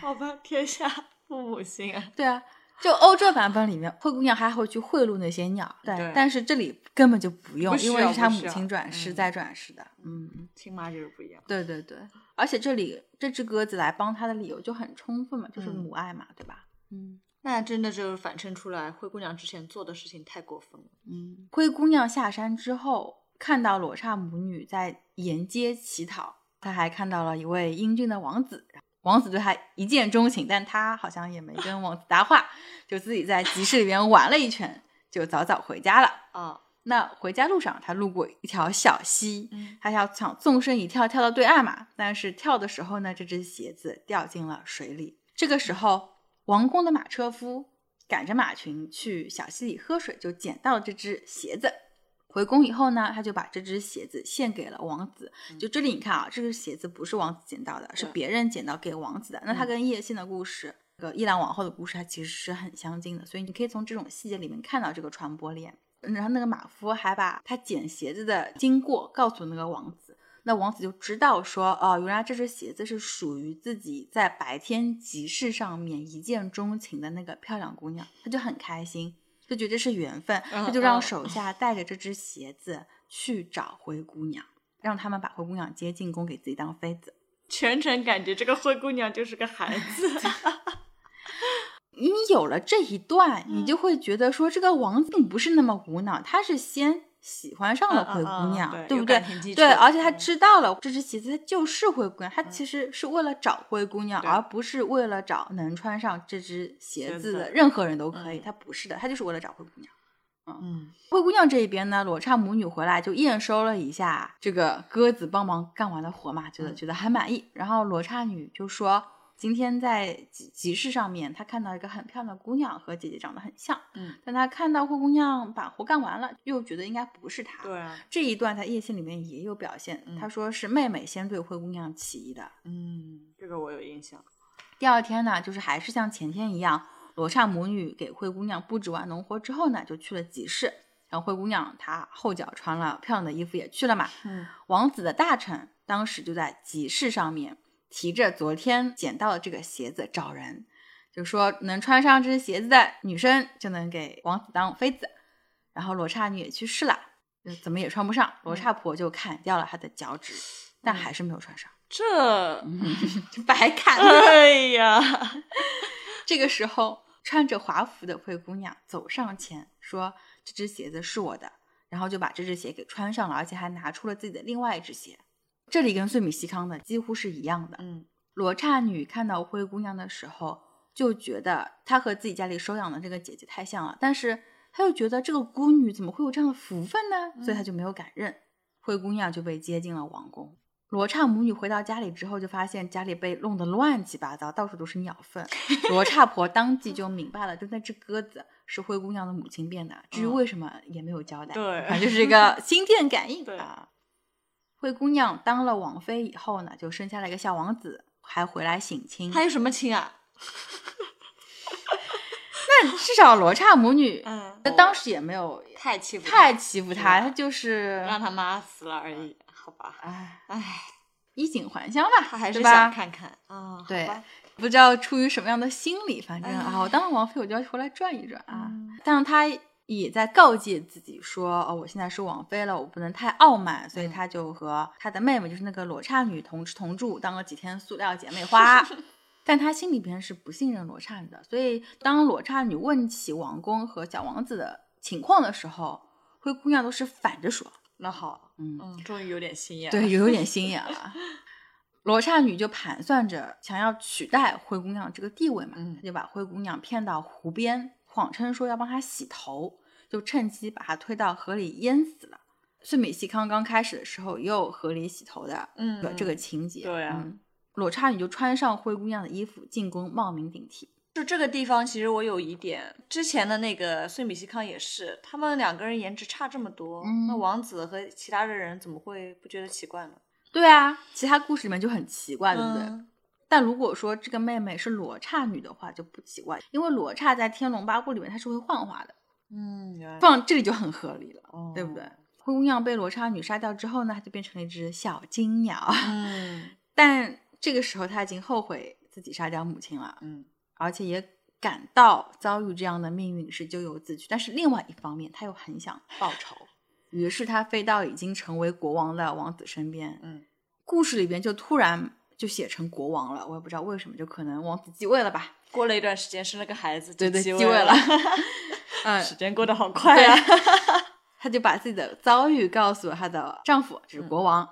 好吧，天下父母心啊。对啊。就欧洲版本里面，灰姑娘还会去贿赂那些鸟，对。但是这里根本就不用，因为是她母亲转世再转世的。嗯，亲妈就是不一样。对对对，而且这里这只鸽子来帮她的理由就很充分嘛，就是母爱嘛，对吧？嗯，那真的就是反衬出来灰姑娘之前做的事情太过分了。嗯，灰姑娘下山之后，看到罗刹母女在沿街乞讨，她还看到了一位英俊的王子。王子对她一见钟情，但她好像也没跟王子搭话，就自己在集市里面玩了一圈，就早早回家了。啊，那回家路上，他路过一条小溪，嗯他要想纵身一跳跳到对岸嘛，但是跳的时候呢，这只鞋子掉进了水里。这个时候，王宫的马车夫赶着马群去小溪里喝水，就捡到了这只鞋子。回宫以后呢，他就把这只鞋子献给了王子。就这里你看啊，这只鞋子不是王子捡到的，是别人捡到给王子的。那他跟叶信的故事、这个伊朗王后的故事，它其实是很相近的。所以你可以从这种细节里面看到这个传播链。然后那个马夫还把他捡鞋子的经过告诉那个王子，那王子就知道说，哦，原来这只鞋子是属于自己在白天集市上面一见钟情的那个漂亮姑娘，他就很开心。就觉得是缘分，他就让手下带着这只鞋子去找灰姑娘，让他们把灰姑娘接进宫，给自己当妃子。全程感觉这个灰姑娘就是个孩子。你有了这一段，你就会觉得说，这个王子并不是那么无脑，他是先。喜欢上了灰姑娘，对不对？对，而且他知道了这只鞋子它就是灰姑娘，他其实是为了找灰姑娘，而不是为了找能穿上这只鞋子的任何人都可以。他不是的，他就是为了找灰姑娘。嗯，灰姑娘这一边呢，罗刹母女回来就验收了一下这个鸽子帮忙干完的活嘛，觉得觉得还满意。然后罗刹女就说。今天在集集市上面，他看到一个很漂亮的姑娘，和姐姐长得很像。嗯，但他看到灰姑娘把活干完了，又觉得应该不是她。对啊，这一段在夜信里面也有表现。他说是妹妹先对灰姑娘起疑的。嗯，这个我有印象。第二天呢，就是还是像前天一样，罗刹母女给灰姑娘布置完农活之后呢，就去了集市。然后灰姑娘她后脚穿了漂亮的衣服也去了嘛。嗯，王子的大臣当时就在集市上面。提着昨天捡到的这个鞋子找人，就说能穿上这只鞋子的女生就能给王子当妃子。然后罗刹女也去试了，怎么也穿不上。罗刹婆就砍掉了她的脚趾，但还是没有穿上。这，就白砍了。哎呀，这个时候，穿着华服的灰姑娘走上前说：“这只鞋子是我的。”然后就把这只鞋给穿上了，而且还拿出了自己的另外一只鞋。这里跟碎米西康的几乎是一样的。嗯，罗刹女看到灰姑娘的时候，就觉得她和自己家里收养的这个姐姐太像了，但是她又觉得这个孤女怎么会有这样的福分呢？所以她就没有敢认。灰姑娘就被接进了王宫。罗刹母女回到家里之后，就发现家里被弄得乱七八糟，到处都是鸟粪。罗刹婆当即就明白了，就那只鸽子是灰姑娘的母亲变的，至于为什么也没有交代，对反正就是一个心电感应对啊。灰姑娘当了王妃以后呢，就生下了一个小王子，还回来省亲。还有什么亲啊？那至少罗刹母女，嗯那当时也没有太欺负太欺负她，是吧她就是让他妈死了而已，好吧？哎唉，衣锦还乡吧，他还是想看看啊，好对不知道出于什么样的心理，反正啊，哎我当了王妃，我就要回来转一转啊。嗯但是她也在告诫自己说，哦，我现在是王妃了，我不能太傲慢，所以嗯她就和她的妹妹，就是那个罗刹女同吃同住，当了几天塑料姐妹花。但她心里边是不信任罗刹女的，所以当罗刹女问起王宫和小王子的情况的时候，灰姑娘都是反着说。那好，嗯，嗯，终于有点心眼了。对，有点 心眼了。罗刹女就盘算着想要取代灰姑娘这个地位嘛，嗯她就把灰姑娘骗到湖边，谎称说要帮她洗头，就趁机把她推到河里淹死了。碎米西康刚开始的时候也有河里洗头的嗯这个这个情节，对啊嗯罗刹女就穿上灰姑娘的衣服进宫冒名顶替。就这个地方，其实我有疑点。之前的那个穗米西康也是，他们两个人颜值差这么多，嗯那王子和其他的人怎么会不觉得奇怪呢？对啊，其他故事里面就很奇怪，对不对？嗯但如果说这个妹妹是罗刹女的话，就不奇怪，因为罗刹在《天龙八部》里面她是会幻化的，嗯，放这里就很合理了，哦对不对？灰姑娘被罗刹女杀掉之后呢，她就变成了一只小金鸟，嗯 但这个时候她已经后悔自己杀掉母亲了，嗯而且也感到遭遇这样的命运是咎由自取。但是另外一方面，她又很想报仇，于是她飞到已经成为国王的王子身边，嗯故事里边就突然就写成国王了，我也不知道为什么，就可能王子继位了吧？过了一段时间生了个孩子，对对，就继位了。嗯，时间过得好快呀啊！她就把自己的遭遇告诉了她的丈夫，就是国王。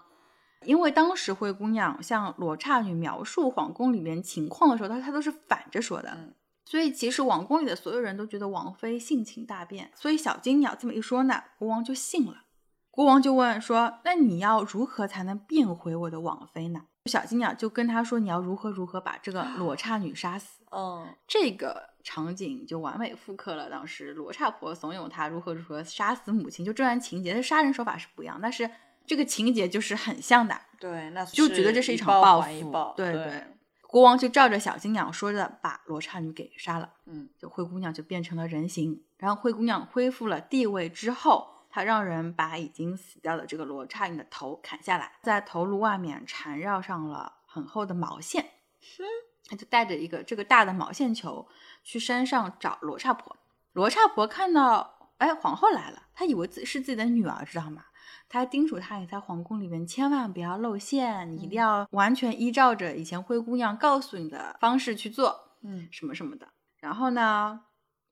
因为当时灰姑娘向罗刹女描述皇宫里面情况的时候，她她都是反着说的，嗯所以其实王宫里的所有人都觉得王妃性情大变。所以小金鸟这么一说呢，国王就信了。国王就问说：“那你要如何才能变回我的王妃呢？”小金鸟就跟他说：“你要如何如何把这个罗刹女杀死。”嗯这个场景就完美复刻了当时罗刹婆怂恿他如何如何杀死母亲，就这段情节的杀人手法是不一样，但是这个情节就是很像的，对，那就觉得这是一场报复还一报，对对对国王就照着小金鸟说的把罗刹女给杀了，嗯就灰姑娘就变成了人形。然后灰姑娘恢复了地位之后，她让人把已经死掉的这个罗刹女的头砍下来，在头颅外面缠绕上了很厚的毛线。他就带着一个这个大的毛线球去山上找罗刹婆。罗刹婆看到，哎，皇后来了，她以为自是自己的女儿，知道吗？她叮嘱她，你在皇宫里面千万不要露馅，你一定要完全依照着以前灰姑娘告诉你的方式去做，嗯什么什么的。然后呢，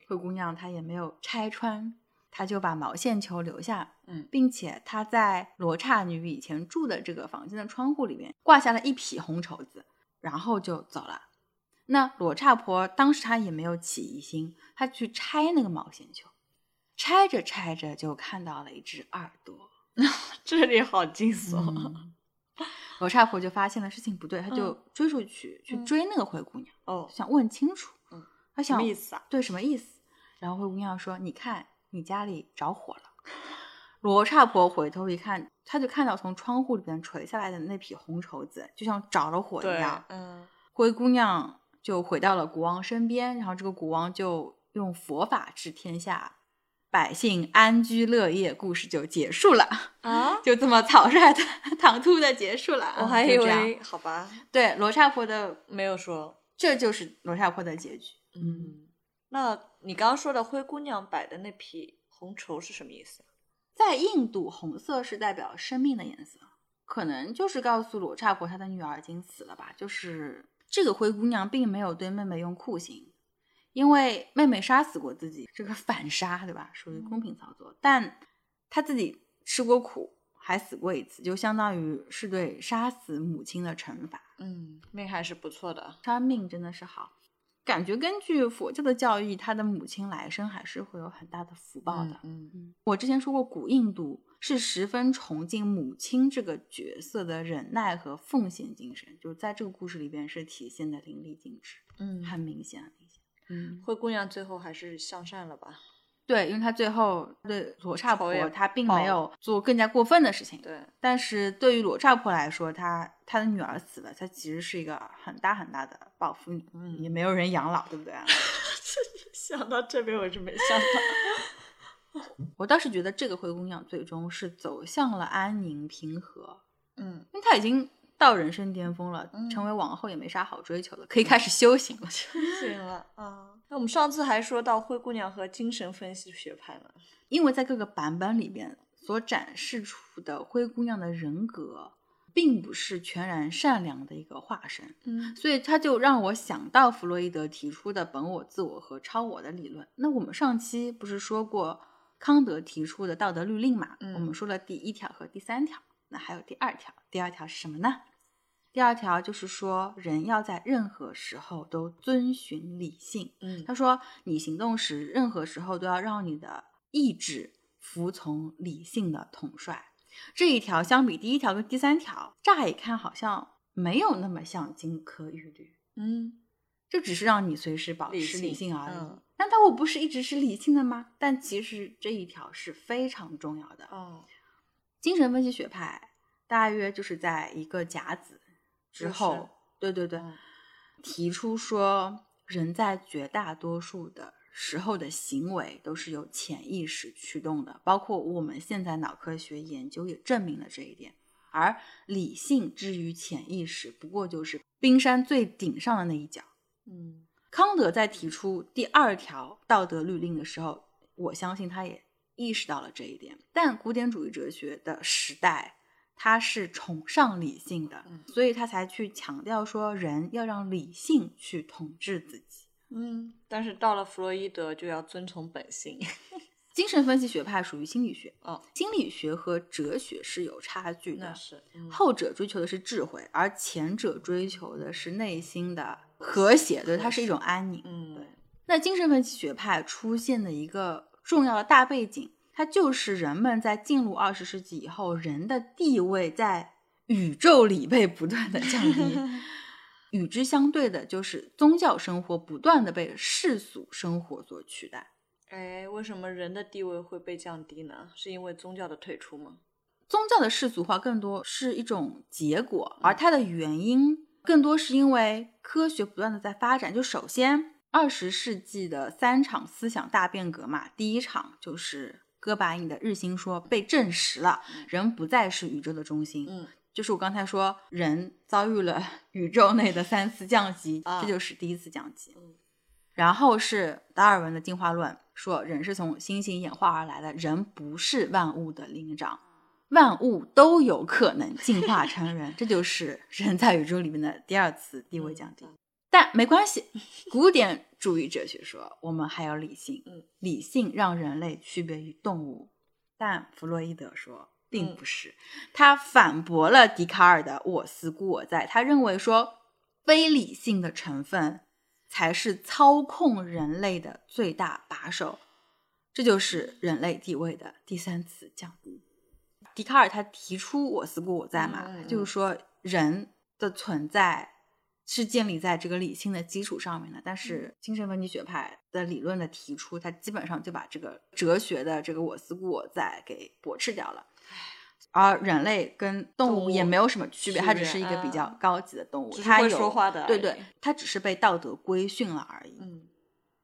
灰姑娘她也没有拆穿，她就把毛线球留下，嗯并且他在罗刹女以前住的这个房间的窗户里面挂下了一匹红绸子，然后就走了。那罗刹婆当时她也没有起疑心，她去拆那个毛线球，拆着拆着就看到了一只耳朵。这里好惊悚。嗯 罗刹婆就发现了事情不对，她就追出去、去嗯追那个灰姑娘，哦，想问清楚。嗯，她想什么意思啊？对，什么意思？然后灰姑娘说：“你看，你家里着火了。”罗刹婆回头一看，她就看到从窗户里边垂下来的那匹红绸子，就像着了火一样。，嗯灰姑娘就回到了国王身边，然后这个国王就用佛法治天下，百姓安居乐业，故事就结束了，啊，就这么草率的、唐突的结束了。我还以为好吧，对罗刹婆的，没有说。这就是罗刹婆的结局。嗯，那你刚刚说的灰姑娘摆的那匹红绸是什么意思？在印度，红色是代表生命的颜色，可能就是告诉罗刹国他的女儿已经死了吧，就是这个灰姑娘并没有对妹妹用酷刑，因为妹妹杀死过自己，这个反杀对吧，属于公平操作，但她自己吃过苦，还死过一次，就相当于是对杀死母亲的惩罚。嗯，命还是不错的。他命真的是好，感觉根据佛教的教义，他的母亲来生还是会有很大的福报的。嗯嗯，我之前说过，古印度是十分崇敬母亲这个角色的忍耐和奉献精神，就是在这个故事里边是体现的淋漓尽致，嗯很明显，很明显。嗯，灰姑娘最后还是向善了吧？对，因为他最后对罗刹婆他并没有做更加过分的事情。对，但是对于罗刹婆来说，她她的女儿死了，她其实是一个很大很大的报复，嗯也没有人养老，对不对？想到这边我是没想到。我倒是觉得这个灰姑娘最终是走向了安宁平和，嗯，因为她已经到人生巅峰了，嗯成为王后也没啥好追求的，可以开始修行了。修 行了啊。那我们上次还说到灰姑娘和精神分析学派呢。因为在各个版本里边所展示出的灰姑娘的人格，并不是全然善良的一个化身，嗯所以他就让我想到弗洛伊德提出的本我、自我和超我的理论。那我们上期不是说过康德提出的道德律令嘛？嗯我们说了第一条和第三条，那还有第二条。第二条是什么呢？第二条就是说，人要在任何时候都遵循理性。嗯他说，你行动时，任何时候都要让你的意志服从理性的统帅。这一条相比第一条跟第三条，乍一看好像没有那么像金科玉律，嗯就只是让你随时保持理性性而已。嗯难道我不是一直是理性的吗？但其实这一条是非常重要的。哦精神分析学派大约就是在一个甲子之后，对对对，嗯提出说，人在绝大多数的时候的行为都是由潜意识驱动的，包括我们现在脑科学研究也证明了这一点。而理性之于潜意识，不过就是冰山最顶上的那一角。嗯康德在提出第二条道德律令的时候，我相信他也意识到了这一点。但古典主义哲学的时代，它是崇尚理性的，嗯所以他才去强调说，人要让理性去统治自己。嗯，但是到了弗洛伊德就要遵从本性。精神分析学派属于心理学，哦，心理学和哲学是有差距的。那是嗯后者追求的是智慧，而前者追求的是内心的和谐，对，它是一种安宁。嗯对。那精神分析学派出现的一个重要的大背景，它就是人们在进入二十世纪以后，人的地位在宇宙里被不断的降低。与之相对的，就是宗教生活不断的被世俗生活所取代。哎，为什么人的地位会被降低呢？是因为宗教的退出吗？宗教的世俗化更多是一种结果，而它的原因更多是因为科学不断的在发展。就首先，二十世纪的三场思想大变革嘛，第一场就是哥白尼的日心说被证实了，人不再是宇宙的中心。嗯就是我刚才说，人遭遇了 宇宙内的三次降级，啊这就是第一次降级。嗯然后是达尔文的进化论，说人是从猩猩演化而来的，人不是万物的灵长，万物都有可能进化成人，这就是人在宇宙里面的第二次地位降低。但没关系，古典主义哲学说我们还有理性，嗯，理性让人类区别于动物。但弗洛伊德说并不是，他反驳了笛卡尔的“我思故我在”，他认为说非理性的成分才是操控人类的最大把手，这就是人类地位的第三次降低。笛卡尔他提出“我思故我在”嘛，就是说人的存在是建立在这个理性的基础上面的。但是精神分析学派的理论的提出，它基本上就把这个哲学的这个“我思故我在”给驳斥掉了。而人类跟动动物物也没有什么区别，它只是一个比较嗯高级的动物，它有说话的对对，它只是被道德规训了而已。嗯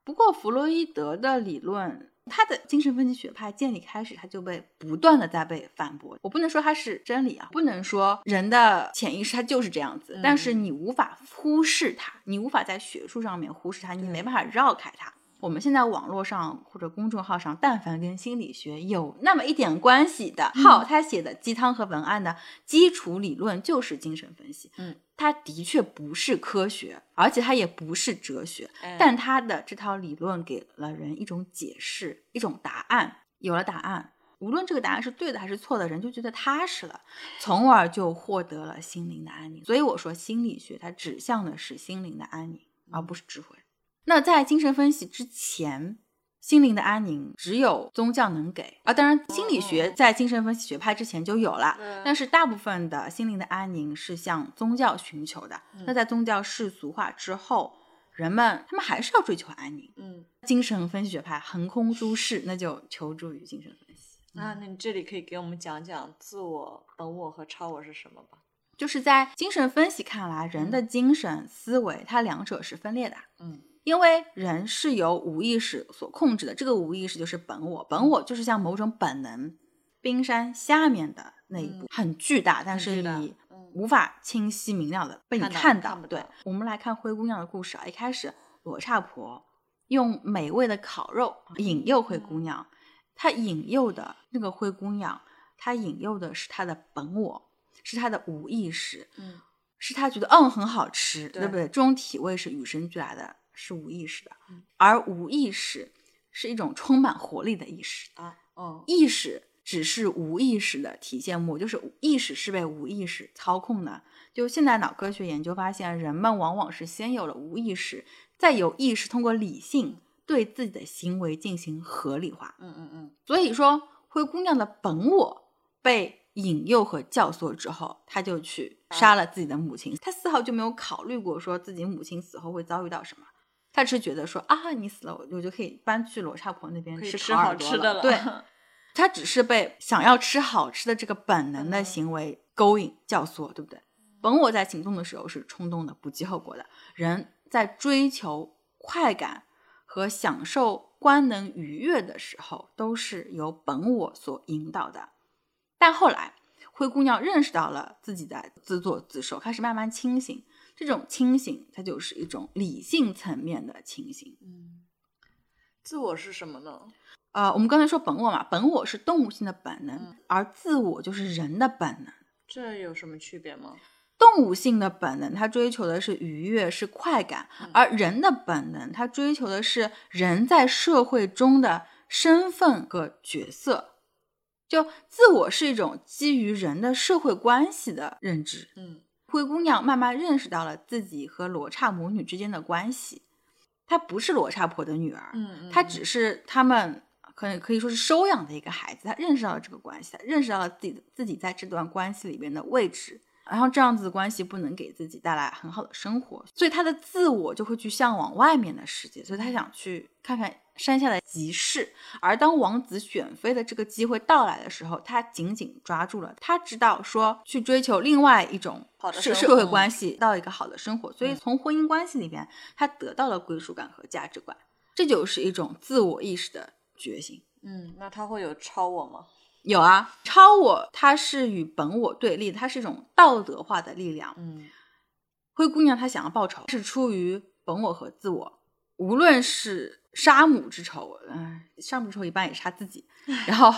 不过弗洛伊德的理论，他的精神分析学派建立开始，他就被不断的在被反驳。我不能说它是真理啊，不能说人的潜意识它就是这样子，嗯但是你无法忽视它，你无法在学术上面忽视它，你没办法绕开它。我们现在网络上或者公众号上，但凡跟心理学有那么一点关系的号，他写的鸡汤和文案的基础理论就是精神分析。嗯，它的确不是科学，而且它也不是哲学，哎但它的这套理论给了人一种解释，一种答案。有了答案，无论这个答案是对的还是错的，人就觉得踏实了，从而就获得了心灵的安宁。所以我说，心理学它指向的是心灵的安宁，而不是智慧。那在精神分析之前，心灵的安宁只有宗教能给啊。当然，心理学在精神分析学派之前就有了，但是大部分的心灵的安宁是向宗教寻求的。那在宗教世俗化之后，人们他们还是要追求安宁。嗯，精神分析学派横空出世，那就求助于精神分析。那那你这里可以给我们讲讲自我、本我和超我是什么吧？就是在精神分析看来，人的精神思维它两者是分裂的。嗯因为人是由无意识所控制的，这个无意识就是本我，本我就是像某种本能，冰山下面的那一部、很巨大，但是你嗯无法清晰明了的被你看到。对我们来看灰姑娘的故事啊，一开始罗刹婆用美味的烤肉引诱灰姑娘，她引诱的那个灰姑娘，她引诱的是她的本我，是她的无意识，嗯是她觉得嗯很好吃，对对不对？这种体味是与生俱来的，是无意识的，嗯而无意识是一种充满活力的意识。啊哦意识只是无意识的体现物，就是意识是被无意识操控的。就现代脑科学研究发现，人们往往是先有了无意识，再有意识通过理性对自己的行为进行合理化。嗯嗯嗯所以说，灰姑娘的本我被引诱和教唆之后，她就去杀了自己的母亲。她丝毫就没有考虑过说自己母亲死后会遭遇到什么，她只是觉得说啊，你死了，我我就可以搬去罗刹婆那边吃吃好吃烤耳朵的了。对，他只是被想要吃好吃的这个本能的嗯行为勾引、教唆，对不对？本我在行动的时候是冲动的、不计后果的。人在追求快感和享受官能愉悦的时候，都是由本我所引导的。但后来，灰姑娘认识到了自己在自作自受，开始慢慢清醒。这种清醒，它就是一种理性层面的清醒。嗯，自我是什么呢？呃，我们刚才说本我嘛，本我是动物性的本能，嗯而自我就是人的本能。这有什么区别吗？动物性的本能，它追求的是愉悦，是快感；而人的本能，它追求的是人在社会中的身份和角色。就自我是一种基于人的社会关系的认知。嗯灰姑娘慢慢认识到了自己和罗刹母女之间的关系，她不是罗刹婆的女儿，嗯，她只是他们可以可以说是收养的一个孩子，她认识到了这个关系，她认识到了自己自己在这段关系里边的位置，然后这样子的关系不能给自己带来很好的生活，所以他的自我就会去向往外面的世界，所以他想去看看山下的集市。而当王子选妃的这个机会到来的时候，他紧紧抓住了，他知道说去追求另外一种好的社会关系到一个好的生活，所以从婚姻关系里边，他得到了归属感和价值观，这就是一种自我意识的觉醒。嗯，那他会有超我吗？有啊，超我它是与本我对立的，它是一种道德化的力量。嗯灰姑娘她想要报仇，是出于本我和自我，无论是杀母之仇，嗯、杀母之仇一半也是她自己，然后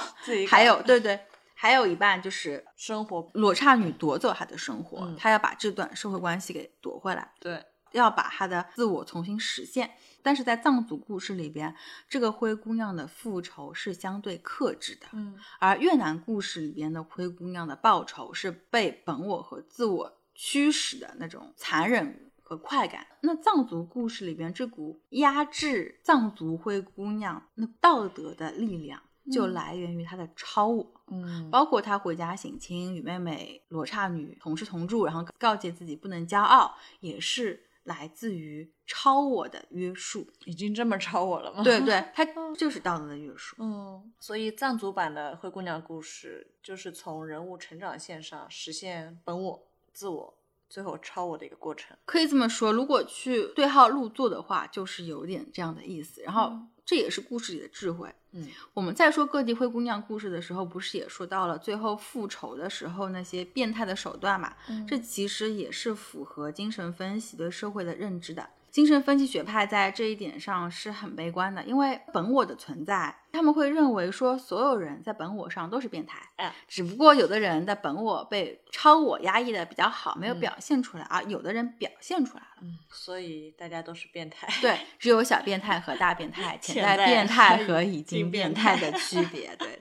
还有对对，还有一半就是生活裸刹女夺走她的生活，嗯她要把这段社会关系给夺回来。对，要把她的自我重新实现。但是在藏族故事里边，这个灰姑娘的复仇是相对克制的，嗯而越南故事里边的灰姑娘的报仇是被本我和自我驱使的那种残忍和快感。那藏族故事里边这股压制藏族灰姑娘那道德的力量，就嗯来源于她的超我。嗯包括她回家省亲，与妹妹罗刹女同吃同住，然后告诫自己不能骄傲，也是来自于超我的约束。已经这么超我了吗？对对，它就是道德的约束。嗯，所以藏族版的灰姑娘故事就是从人物成长线上实现本我、自我，最后超我的一个过程。可以这么说，如果去对号入座的话，就是有点这样的意思。然后嗯这也是故事里的智慧。嗯我们在说各地灰姑娘故事的时候，不是也说到了最后复仇的时候那些变态的手段嘛？嗯这其实也是符合精神分析对社会的认知的。精神分析学派在这一点上是很悲观的，因为本我的存在，他们会认为说所有人在本我上都是变态，哎，只不过有的人的本我被超我压抑的比较好，没有嗯表现出来，而有的人表现出来了。嗯，所以大家都是变态。对，只有小变态和大变态，潜在变态和和已已经经变态的区别。对，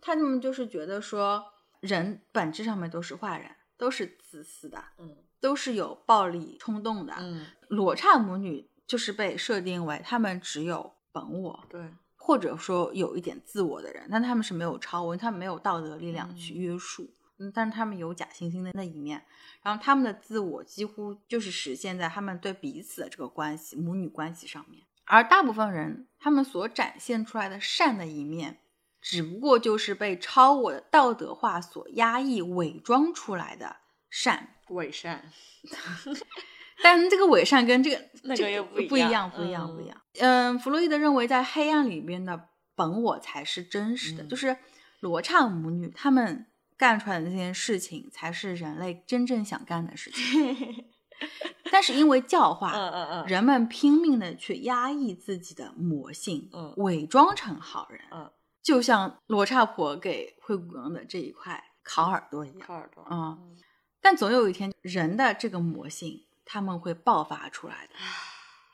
他们就是觉得说，人本质上面都是坏人，都是自私的，嗯都是有暴力冲动的。嗯，裸刹母女就是被设定为他们只有本我，对，或者说有一点自我的人，但他们是没有超我，他们没有道德力量去嗯约束。嗯，但是他们有假惺惺的那一面，然后他们的自我几乎就是实现在他们对彼此的这个关系、母女关系上面。而大部分人，他们所展现出来的善的一面，只不过就是被超我的道德化所压抑、伪装出来的善。伪善。但这个伪善跟这个 那这个又不一不一样不一样，不一嗯样。嗯，弗洛伊德认为，在黑暗里边的本我才是真实的，嗯就是罗刹母女她们干出来的那件事情，才是人类真正想干的事情。但是因为教化，嗯嗯嗯，人们拼命的去压抑自己的魔性，嗯伪装成好人，嗯，就像罗刹婆给灰姑娘的这一块烤耳朵一样。烤耳朵。嗯，但总有一天，人的这个魔性他们会爆发出来的。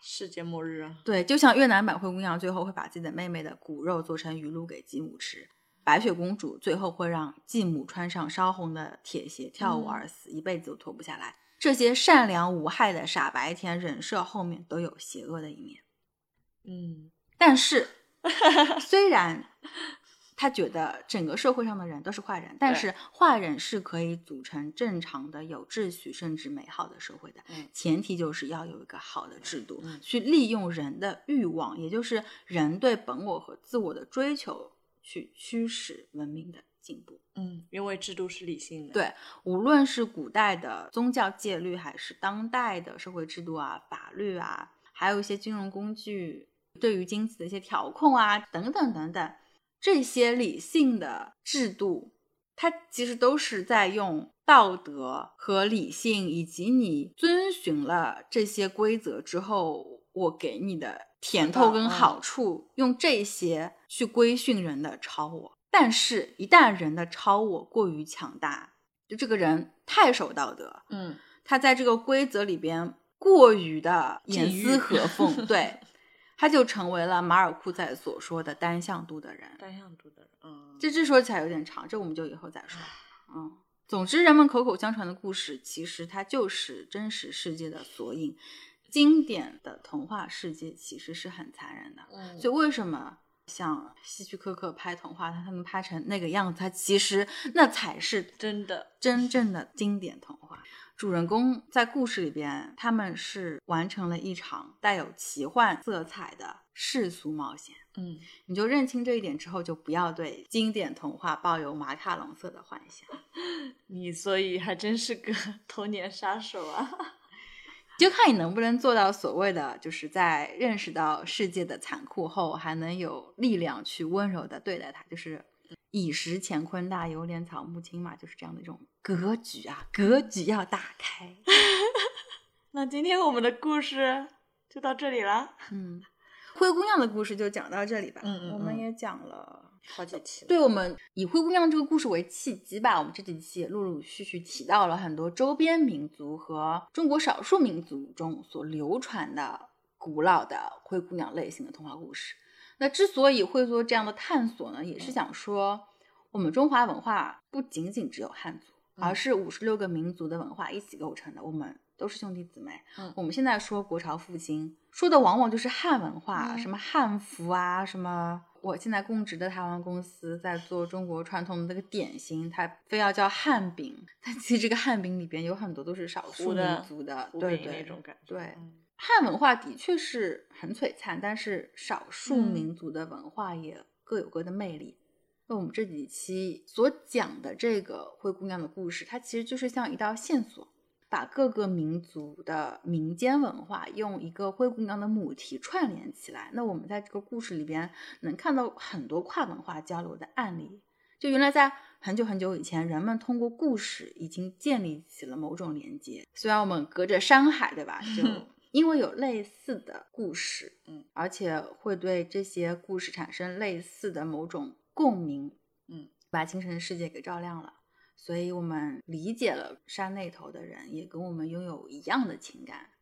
世界末日啊！对，就像越南版灰姑娘最后会把自己的妹妹的骨肉做成鱼露给继母吃，白雪公主最后会让继母穿上烧红的铁鞋跳舞嗯而死，一辈子都脱不下来。这些善良无害的傻白甜人设后面都有邪恶的一面，嗯但是 虽然他觉得整个社会上的人都是坏人，但是坏人是可以组成正常的、有秩序甚至美好的社会的。嗯前提就是要有一个好的制度，嗯去利用人的欲望，也就是人对本我和自我的追求，去驱使文明的进步。嗯，因为制度是理性的。对，无论是古代的宗教戒律，还是当代的社会制度啊、法律啊，还有一些金融工具对于经济的一些调控啊，等等等等，这些理性的制度，它其实都是在用道德和理性，以及你遵循了这些规则之后，我给你的甜头跟嗯好处，用这些去规训人的超我。但是，一旦人的超我过于强大，就这个人太守道德，嗯他在这个规则里边过于的严丝合缝，对，他就成为了马尔库塞所说的单向度的人。单向度的人。嗯，这这说起来有点长，这我们就以后再说。嗯，总之，人们口口相传的故事，其实它就是真实世界的索引。经典的童话世界其实是很残忍的，嗯所以为什么像希区柯克拍童话，他他们拍成那个样子，他其实那才是真的。真正的经典童话。主人公在故事里边，他们是完成了一场带有奇幻色彩的世俗冒险。嗯，你就认清这一点之后，就不要对经典童话抱有马卡龙色的幻想，你所以还真是个 童年杀手啊！就看你能不能做到所谓的，就是在认识到世界的残酷后，还能有力量去温柔的对待它，就是以食乾坤大，有脸草木青嘛，就是这样的一种格局啊，格局要打开。那今天我们的故事就到这里了。嗯，灰姑娘的故事就讲到这里吧。嗯嗯嗯我们也讲了。好几期了。对我们以灰姑娘这个故事为契机吧，我们这几期也陆陆续续提到了很多周边民族和中国少数民族中所流传的古老的灰姑娘类型的童话故事。那之所以会做这样的探索呢，也是想说，我们中华文化不仅仅只有汉族，而嗯是五十六个民族的文化一起构成的。我们都是兄弟姊妹。嗯我们现在说国潮复兴，说的往往就是汉文化，嗯什么汉服啊，什么。我现在供职的台湾公司在做中国传统的那个点心，它非要叫汉饼，但其实这个汉饼里边有很多都是少数民族的，对对那种感觉。对，嗯汉文化的确是很璀璨，但是少数嗯民族的文化也各有各的魅力。那我们这几期所讲的这个灰姑娘的故事，它其实就是像一道线索，把各个民族的民间文化用一个灰姑娘的母题串联起来。那我们在这个故事里边能看到很多跨文化交流的案例。就原来在很久很久以前，人们通过故事已经建立起了某种连接。虽然我们隔着山海，对吧？就 因为有类似的故事，嗯，而且会对这些故事产生类似的某种共鸣，嗯，把精神世界给照亮了。所以我们理解了山那头的人，也跟我们拥有一样的情感。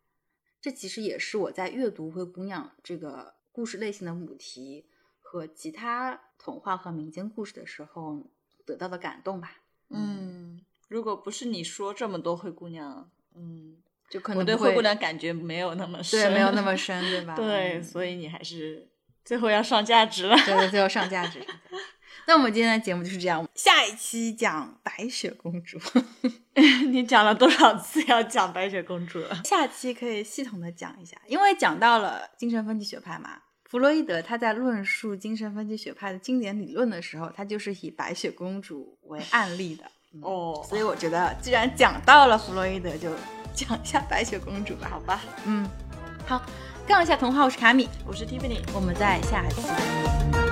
这其实也是我在阅读《灰姑娘》这个故事类型的母题和其他童话和民间故事的时候得到的感动吧。嗯，如果不是你说这么多灰姑娘，嗯，就可能我对灰姑娘感觉没有那么深，对没有那么深，对 吧？对，嗯所以你还是最后要上价值了。对对，最后上价值。那我们今天的节目就是这样，下一期讲白雪公主，你讲了多少次要讲白雪公主了？下期可以系统的讲一下，因为讲到了精神分析学派嘛。弗洛伊德他在论述精神分析学派的经典理论的时候，他就是以白雪公主为案例的。嗯哦所以我觉得既然讲到了弗洛伊德，就讲一下白雪公主吧。好吧，嗯，好，杠一下同话，我是卡米，我是 Tiffany。我们在下期。